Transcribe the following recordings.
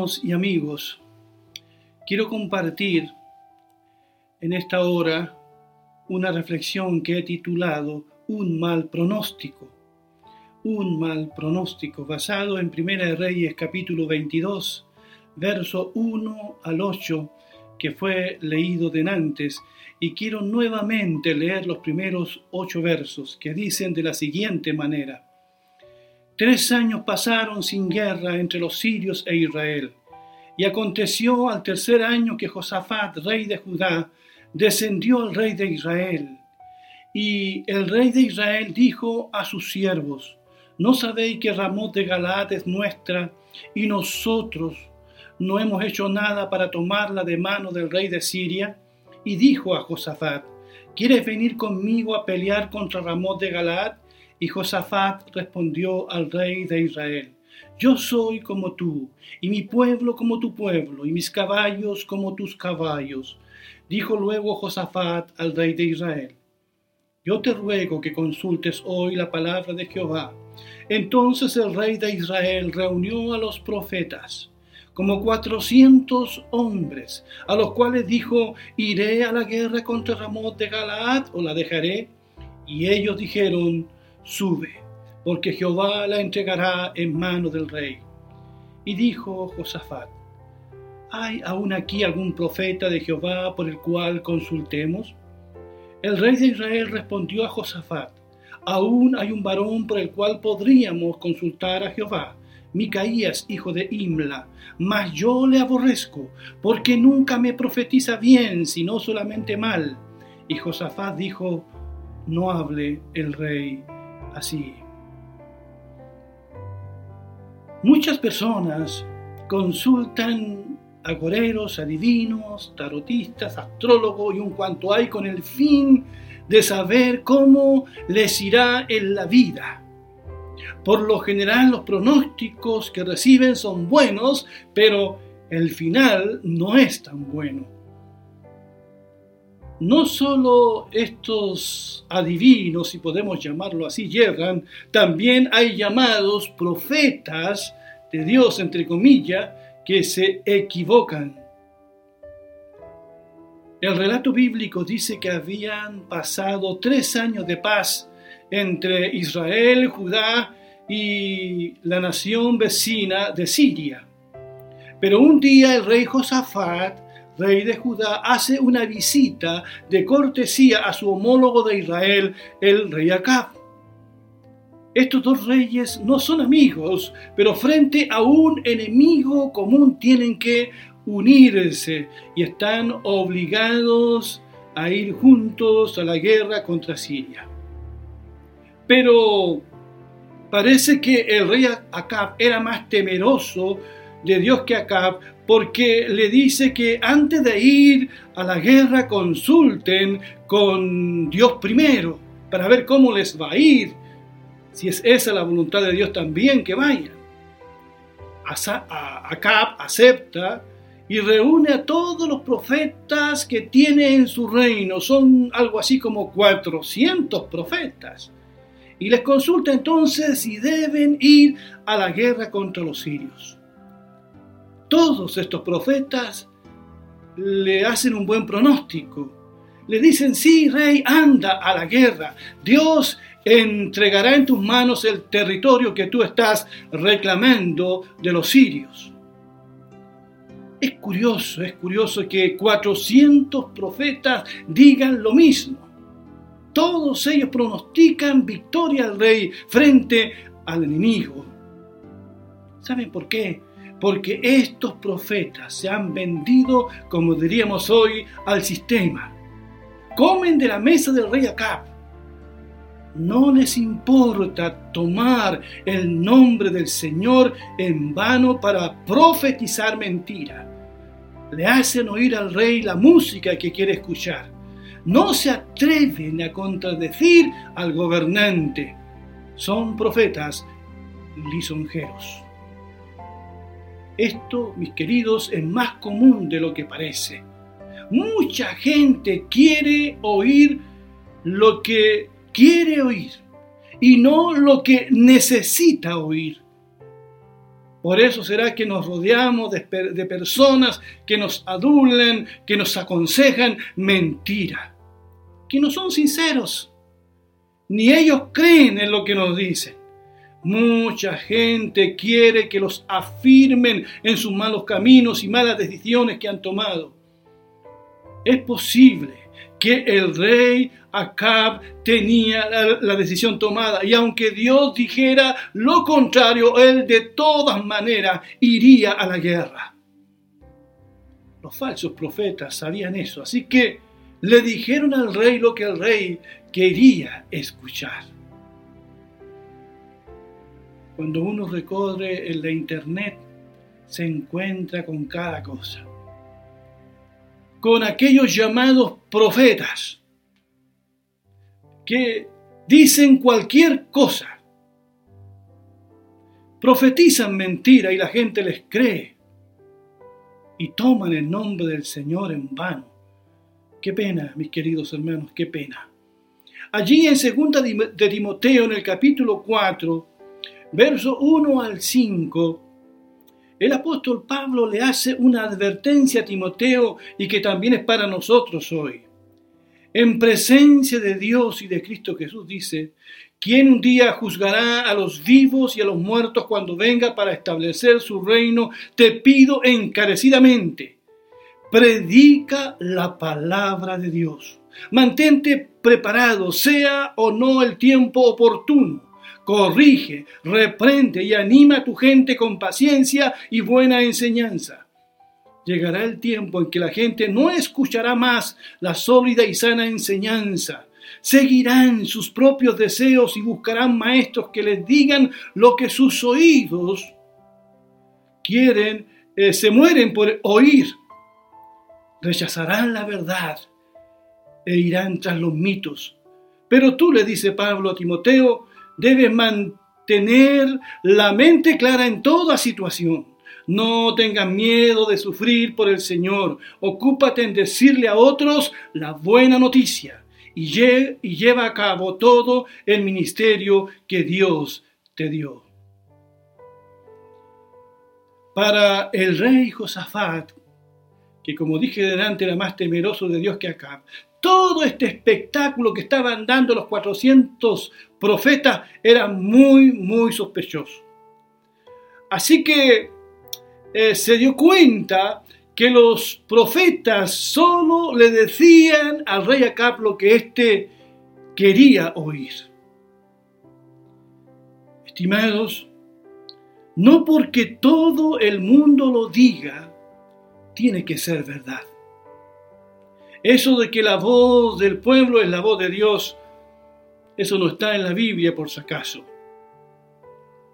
Y amigos, quiero compartir en esta hora una reflexión que he titulado Un mal pronóstico. Un mal pronóstico basado en Primera de Reyes capítulo 22, verso 1 al 8, que fue leído denantes, y quiero nuevamente leer los primeros ocho versos que dicen de la siguiente manera. Tres años pasaron sin guerra entre los sirios e Israel. Y aconteció al tercer año que Josafat, rey de Judá, descendió al rey de Israel. Y el rey de Israel dijo a sus siervos, ¿no sabéis que Ramón de Galaad es nuestra y nosotros no hemos hecho nada para tomarla de mano del rey de Siria? Y dijo a Josafat, ¿quieres venir conmigo a pelear contra Ramón de Galaad? Y Josafat respondió al rey de Israel, Yo soy como tú, y mi pueblo como tu pueblo, y mis caballos como tus caballos. Dijo luego Josafat al rey de Israel, Yo te ruego que consultes hoy la palabra de Jehová. Entonces el rey de Israel reunió a los profetas, como cuatrocientos hombres, a los cuales dijo, ¿iré a la guerra contra Ramón de Galaad o la dejaré? Y ellos dijeron, sube, porque Jehová la entregará en mano del rey. Y dijo Josafat, ¿hay aún aquí algún profeta de Jehová por el cual consultemos? El rey de Israel respondió a Josafat, aún hay un varón por el cual podríamos consultar a Jehová, Micaías, hijo de Imla, mas yo le aborrezco, porque nunca me profetiza bien, sino solamente mal. Y Josafat dijo, no hable el rey así. Muchas personas consultan agoreros, adivinos, tarotistas, astrólogos y un cuanto hay con el fin de saber cómo les irá en la vida. Por lo general los pronósticos que reciben son buenos, pero el final no es tan bueno no solo estos adivinos, si podemos llamarlo así, llegan, también hay llamados profetas de Dios, entre comillas, que se equivocan. El relato bíblico dice que habían pasado tres años de paz entre Israel, Judá y la nación vecina de Siria. Pero un día el rey Josafat rey de Judá, hace una visita de cortesía a su homólogo de Israel, el rey Acab. Estos dos reyes no son amigos, pero frente a un enemigo común tienen que unirse y están obligados a ir juntos a la guerra contra Siria. Pero parece que el rey Acab era más temeroso de Dios que Acab, porque le dice que antes de ir a la guerra consulten con Dios primero, para ver cómo les va a ir, si es esa la voluntad de Dios también que vayan. Acab acepta y reúne a todos los profetas que tiene en su reino, son algo así como 400 profetas, y les consulta entonces si deben ir a la guerra contra los sirios todos estos profetas le hacen un buen pronóstico. Le dicen, sí, rey, anda a la guerra. Dios entregará en tus manos el territorio que tú estás reclamando de los sirios. Es curioso, es curioso que 400 profetas digan lo mismo. Todos ellos pronostican victoria al rey frente al enemigo. ¿Saben por qué? Porque estos profetas se han vendido, como diríamos hoy, al sistema. Comen de la mesa del rey Acab. No les importa tomar el nombre del Señor en vano para profetizar mentira. Le hacen oír al rey la música que quiere escuchar. No se atreven a contradecir al gobernante. Son profetas lisonjeros. Esto, mis queridos, es más común de lo que parece. Mucha gente quiere oír lo que quiere oír y no lo que necesita oír. Por eso será que nos rodeamos de, personas que nos adulen, que nos aconsejan mentira, que no son sinceros, ni ellos creen en lo que nos dicen. Mucha gente quiere que los afirmen en sus malos caminos y malas decisiones que han tomado. Es posible que el rey Acab tenía la, decisión tomada y aunque Dios dijera lo contrario, él de todas maneras iría a la guerra. Los falsos profetas sabían eso, así que le dijeron al rey lo que el rey quería escuchar. Cuando uno recorre el de internet, se encuentra con cada cosa. Con aquellos llamados profetas que dicen cualquier cosa. Profetizan mentira y la gente les cree. Y toman el nombre del Señor en vano. Qué pena, mis queridos hermanos, qué pena. Allí en 2 de Timoteo, en el capítulo 4, verso 1 al 5, el apóstol Pablo le hace una advertencia a Timoteo y que también es para nosotros hoy. En presencia de Dios y de Cristo Jesús dice, ¿quién un día juzgará a los vivos y a los muertos cuando venga para establecer su reino? Te pido encarecidamente, predica la palabra de Dios. Mantente preparado, sea o no el tiempo oportuno corrige, reprende y anima a tu gente con paciencia y buena enseñanza. Llegará el tiempo en que la gente no escuchará más la sólida y sana enseñanza. Seguirán sus propios deseos y buscarán maestros que les digan lo que sus oídos quieren, eh, se mueren por oír. Rechazarán la verdad e irán tras los mitos. Pero tú le dice Pablo a Timoteo, debes mantener la mente clara en toda situación. No tengas miedo de sufrir por el Señor. Ocúpate en decirle a otros la buena noticia y, lleva a cabo todo el ministerio que Dios te dio. Para el rey Josafat, que como dije delante era más temeroso de Dios que acá, todo este espectáculo que estaban dando los 400 profetas era muy, muy sospechoso. Así que eh, se dio cuenta que los profetas solo le decían al rey Acab lo que éste quería oír. Estimados, no porque todo el mundo lo diga, tiene que ser verdad. Eso de que la voz del pueblo es la voz de Dios, eso no está en la Biblia por si acaso.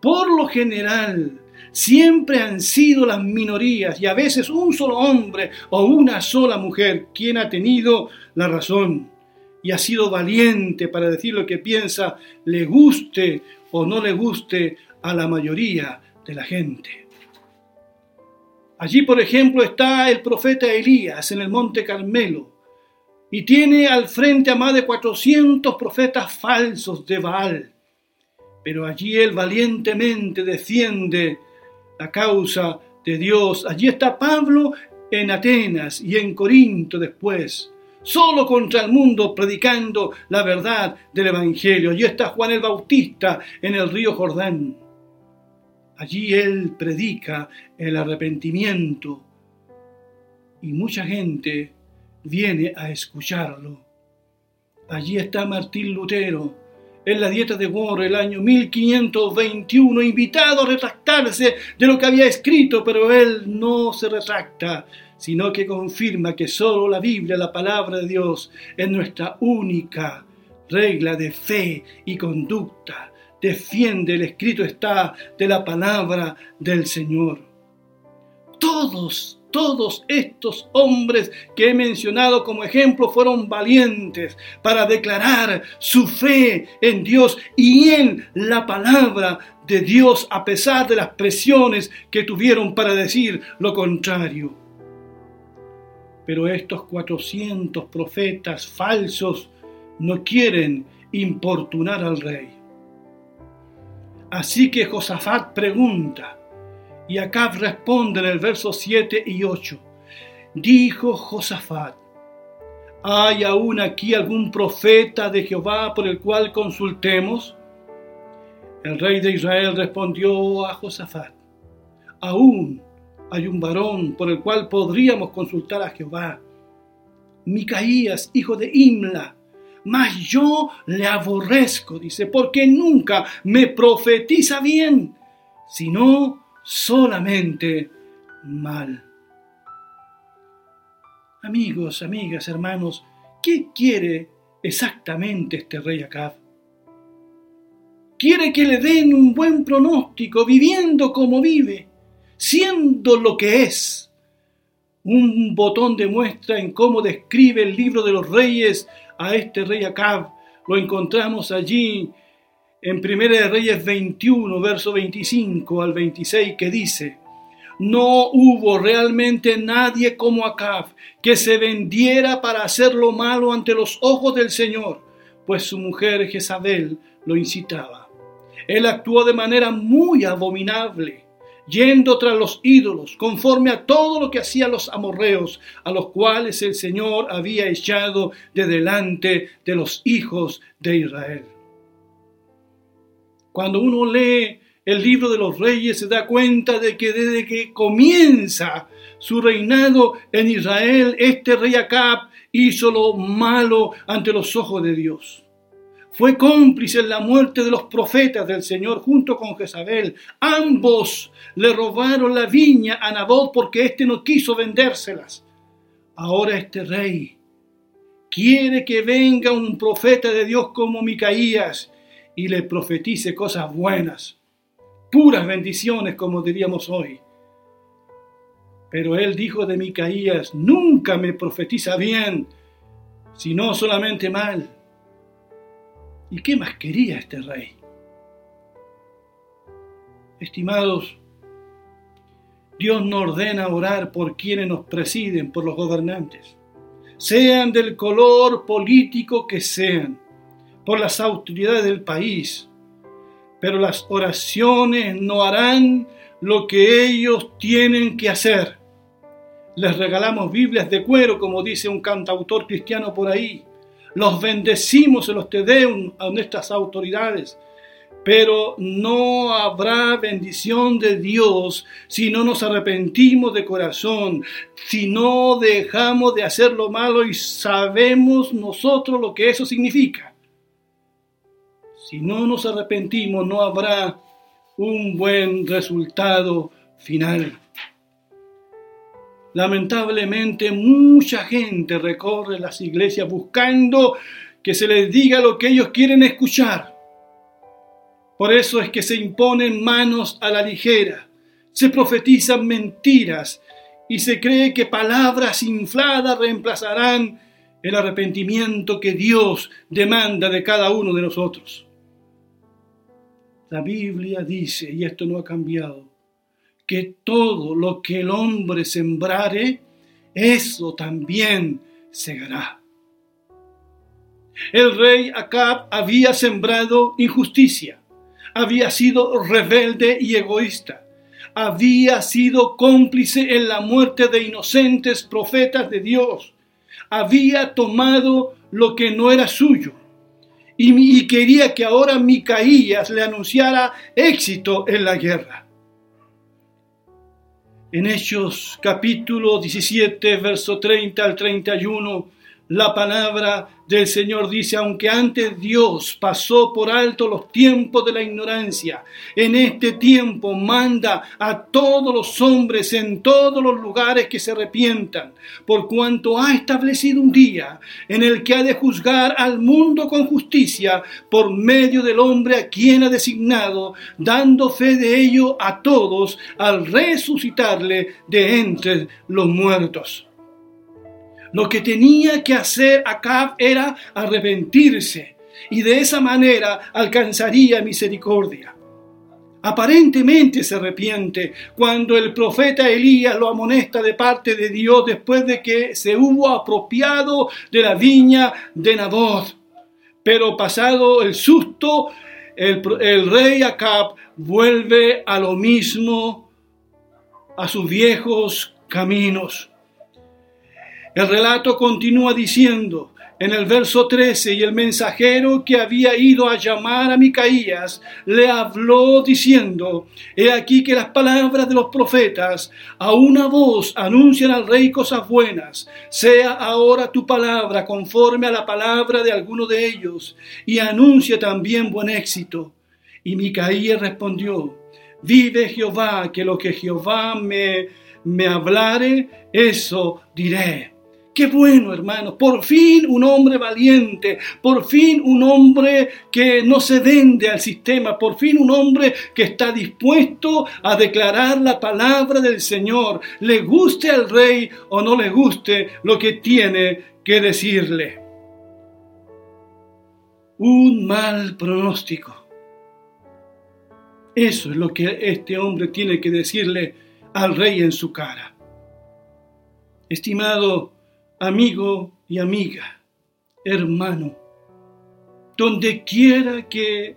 Por lo general, siempre han sido las minorías y a veces un solo hombre o una sola mujer quien ha tenido la razón y ha sido valiente para decir lo que piensa, le guste o no le guste a la mayoría de la gente. Allí, por ejemplo, está el profeta Elías en el monte Carmelo y tiene al frente a más de 400 profetas falsos de Baal. Pero allí él valientemente defiende la causa de Dios. Allí está Pablo en Atenas y en Corinto después, solo contra el mundo predicando la verdad del Evangelio. Allí está Juan el Bautista en el río Jordán. Allí él predica el arrepentimiento y mucha gente viene a escucharlo. Allí está Martín Lutero, en la dieta de Worms el año 1521, invitado a retractarse de lo que había escrito, pero él no se retracta, sino que confirma que solo la Biblia, la palabra de Dios, es nuestra única regla de fe y conducta. Defiende el escrito está de la palabra del Señor. Todos todos estos hombres que he mencionado como ejemplo fueron valientes para declarar su fe en Dios y en la palabra de Dios a pesar de las presiones que tuvieron para decir lo contrario. Pero estos 400 profetas falsos no quieren importunar al rey. Así que Josafat pregunta, Y Acab responde en el verso 7 y 8. Dijo Josafat, ¿hay aún aquí algún profeta de Jehová por el cual consultemos? El rey de Israel respondió a Josafat, aún hay un varón por el cual podríamos consultar a Jehová. Micaías, hijo de Imla, mas yo le aborrezco, dice, porque nunca me profetiza bien, sino solamente mal. Amigos, amigas, hermanos, ¿qué quiere exactamente este rey Acab? Quiere que le den un buen pronóstico, viviendo como vive, siendo lo que es. Un botón de muestra en cómo describe el libro de los reyes a este rey Acab. Lo encontramos allí en 1 Reyes 21, verso 25 al 26, que dice, no hubo realmente nadie como Acab que se vendiera para hacer lo malo ante los ojos del Señor, pues su mujer Jezabel lo incitaba. Él actuó de manera muy abominable, yendo tras los ídolos, conforme a todo lo que hacían los amorreos, a los cuales el Señor había echado de delante de los hijos de Israel. Cuando uno lee el libro de los reyes se da cuenta de que desde que comienza su reinado en Israel, este rey Acab hizo lo malo ante los ojos de Dios. Fue cómplice en la muerte de los profetas del Señor junto con Jezabel. Ambos le robaron la viña a Nabot porque éste no quiso vendérselas. Ahora este rey quiere que venga un profeta de Dios como Micaías y le profetice cosas buenas puras bendiciones, como diríamos hoy. Pero él dijo de Micaías, nunca me profetiza bien, sino solamente mal. ¿Y qué más quería este rey? Estimados, Dios nos ordena orar por quienes nos presiden, por los gobernantes, sean del color político que sean, por las autoridades del país, pero las oraciones no harán lo que ellos tienen que hacer. Les regalamos Biblias de cuero, como dice un cantautor cristiano por ahí. Los bendecimos en los tedeum a nuestras autoridades. Pero no habrá bendición de Dios si no nos arrepentimos de corazón, si no dejamos de hacer lo malo y sabemos nosotros lo que eso significa. Si no nos arrepentimos, no habrá un buen resultado final. Lamentablemente mucha gente recorre las iglesias buscando que se les diga lo que ellos quieren escuchar. Por eso es que se imponen manos a la ligera, se profetizan mentiras y se cree que palabras infladas reemplazarán el arrepentimiento que Dios demanda de cada uno de nosotros. La Biblia dice, y esto no ha cambiado, que todo lo que el hombre sembrare, eso también segará. El rey Acab había sembrado injusticia, había sido rebelde y egoísta, había sido cómplice en la muerte de inocentes profetas de Dios, había tomado lo que no era suyo y, quería que ahora Micaías le anunciara éxito en la guerra. En Hechos capítulo 17, verso 30 al 31, la palabra del Señor dice, aunque antes Dios pasó por alto los tiempos de la ignorancia, en este tiempo manda a todos los hombres en todos los lugares que se arrepientan, por cuanto ha establecido un día en el que ha de juzgar al mundo con justicia por medio del hombre a quien ha designado, dando fe de ello a todos al resucitarle de entre los muertos. Lo que tenía que hacer Acab era arrepentirse y de esa manera alcanzaría misericordia. Aparentemente se arrepiente cuando el profeta Elías lo amonesta de parte de Dios después de que se hubo apropiado de la viña de Naboth. Pero pasado el susto, el, el rey Acab vuelve a lo mismo a sus viejos caminos. El relato continúa diciendo, en el verso 13, y el mensajero que había ido a llamar a Micaías le habló diciendo, He aquí que las palabras de los profetas a una voz anuncian al rey cosas buenas. Sea ahora tu palabra conforme a la palabra de alguno de ellos, y anuncia también buen éxito. Y Micaías respondió, Vive Jehová, que lo que Jehová me, me hablare, eso diré. Qué bueno, hermanos. Por fin un hombre valiente. Por fin un hombre que no se vende al sistema. Por fin un hombre que está dispuesto a declarar la palabra del Señor. Le guste al rey o no le guste lo que tiene que decirle. Un mal pronóstico. Eso es lo que este hombre tiene que decirle al rey en su cara. Estimado amigo y amiga, hermano, donde quiera que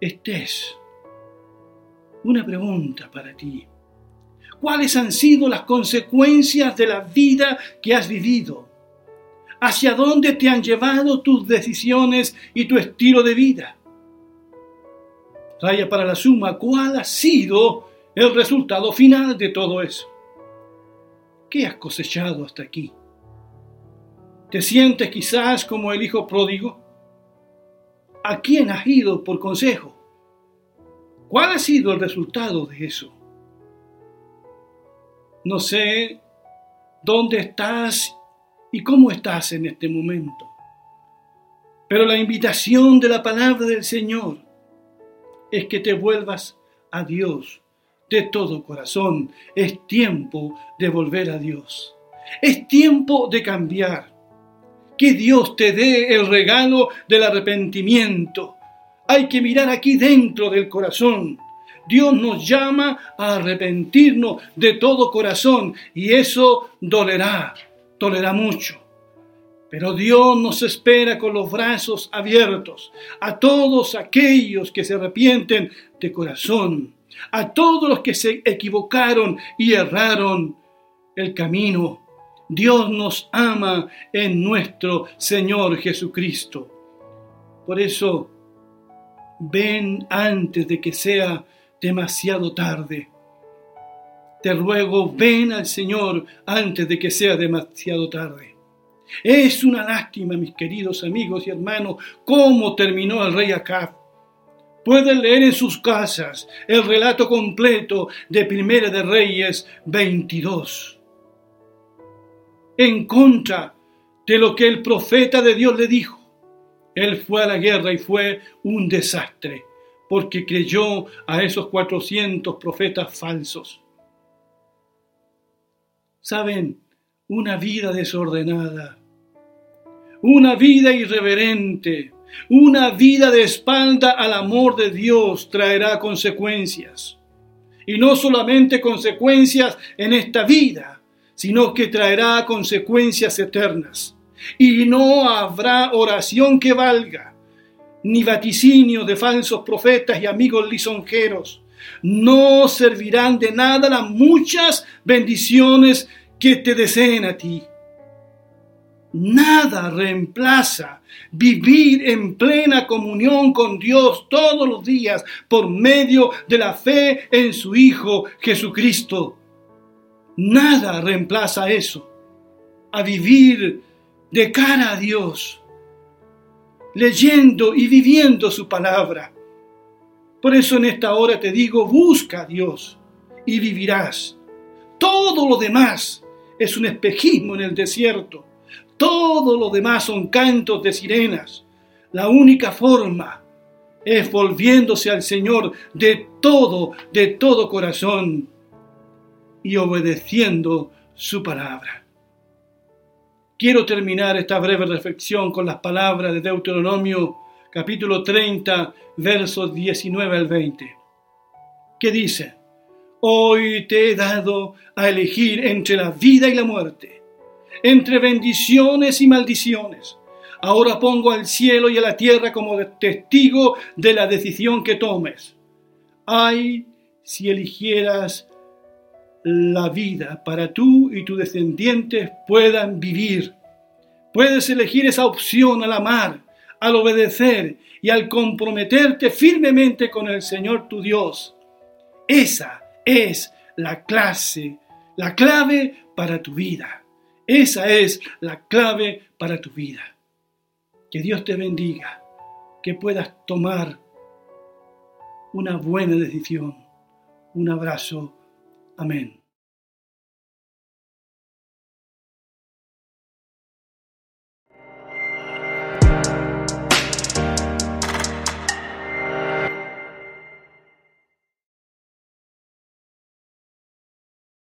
estés, una pregunta para ti. ¿Cuáles han sido las consecuencias de la vida que has vivido? ¿Hacia dónde te han llevado tus decisiones y tu estilo de vida? Raya para la suma, ¿cuál ha sido el resultado final de todo eso? ¿Qué has cosechado hasta aquí? ¿Te sientes quizás como el hijo pródigo? ¿A quién has ido por consejo? ¿Cuál ha sido el resultado de eso? No sé dónde estás y cómo estás en este momento. Pero la invitación de la palabra del Señor es que te vuelvas a Dios de todo corazón. Es tiempo de volver a Dios. Es tiempo de cambiar que Dios te dé el regalo del arrepentimiento. Hay que mirar aquí dentro del corazón. Dios nos llama a arrepentirnos de todo corazón y eso dolerá, dolerá mucho. Pero Dios nos espera con los brazos abiertos a todos aquellos que se arrepienten de corazón, a todos los que se equivocaron y erraron el camino Dios nos ama en nuestro Señor Jesucristo. Por eso, ven antes de que sea demasiado tarde. Te ruego, ven al Señor antes de que sea demasiado tarde. Es una lástima, mis queridos amigos y hermanos, cómo terminó el rey Acab. Pueden leer en sus casas el relato completo de Primera de Reyes 22 en contra de lo que el profeta de Dios le dijo. Él fue a la guerra y fue un desastre, porque creyó a esos 400 profetas falsos. Saben, una vida desordenada, una vida irreverente, una vida de espalda al amor de Dios traerá consecuencias. Y no solamente consecuencias en esta vida, sino que traerá consecuencias eternas. Y no habrá oración que valga, ni vaticinio de falsos profetas y amigos lisonjeros. No servirán de nada las muchas bendiciones que te deseen a ti. Nada reemplaza vivir en plena comunión con Dios todos los días por medio de la fe en su Hijo Jesucristo. Nada reemplaza eso, a vivir de cara a Dios, leyendo y viviendo su palabra. Por eso en esta hora te digo, busca a Dios y vivirás. Todo lo demás es un espejismo en el desierto. Todo lo demás son cantos de sirenas. La única forma es volviéndose al Señor de todo, de todo corazón y obedeciendo su palabra. Quiero terminar esta breve reflexión con las palabras de Deuteronomio capítulo 30, versos 19 al 20, que dice, Hoy te he dado a elegir entre la vida y la muerte, entre bendiciones y maldiciones. Ahora pongo al cielo y a la tierra como testigo de la decisión que tomes. Ay, si eligieras la vida para tú y tus descendientes puedan vivir. Puedes elegir esa opción al amar, al obedecer y al comprometerte firmemente con el Señor tu Dios. Esa es la clase, la clave para tu vida. Esa es la clave para tu vida. Que Dios te bendiga, que puedas tomar una buena decisión. Un abrazo. Amém.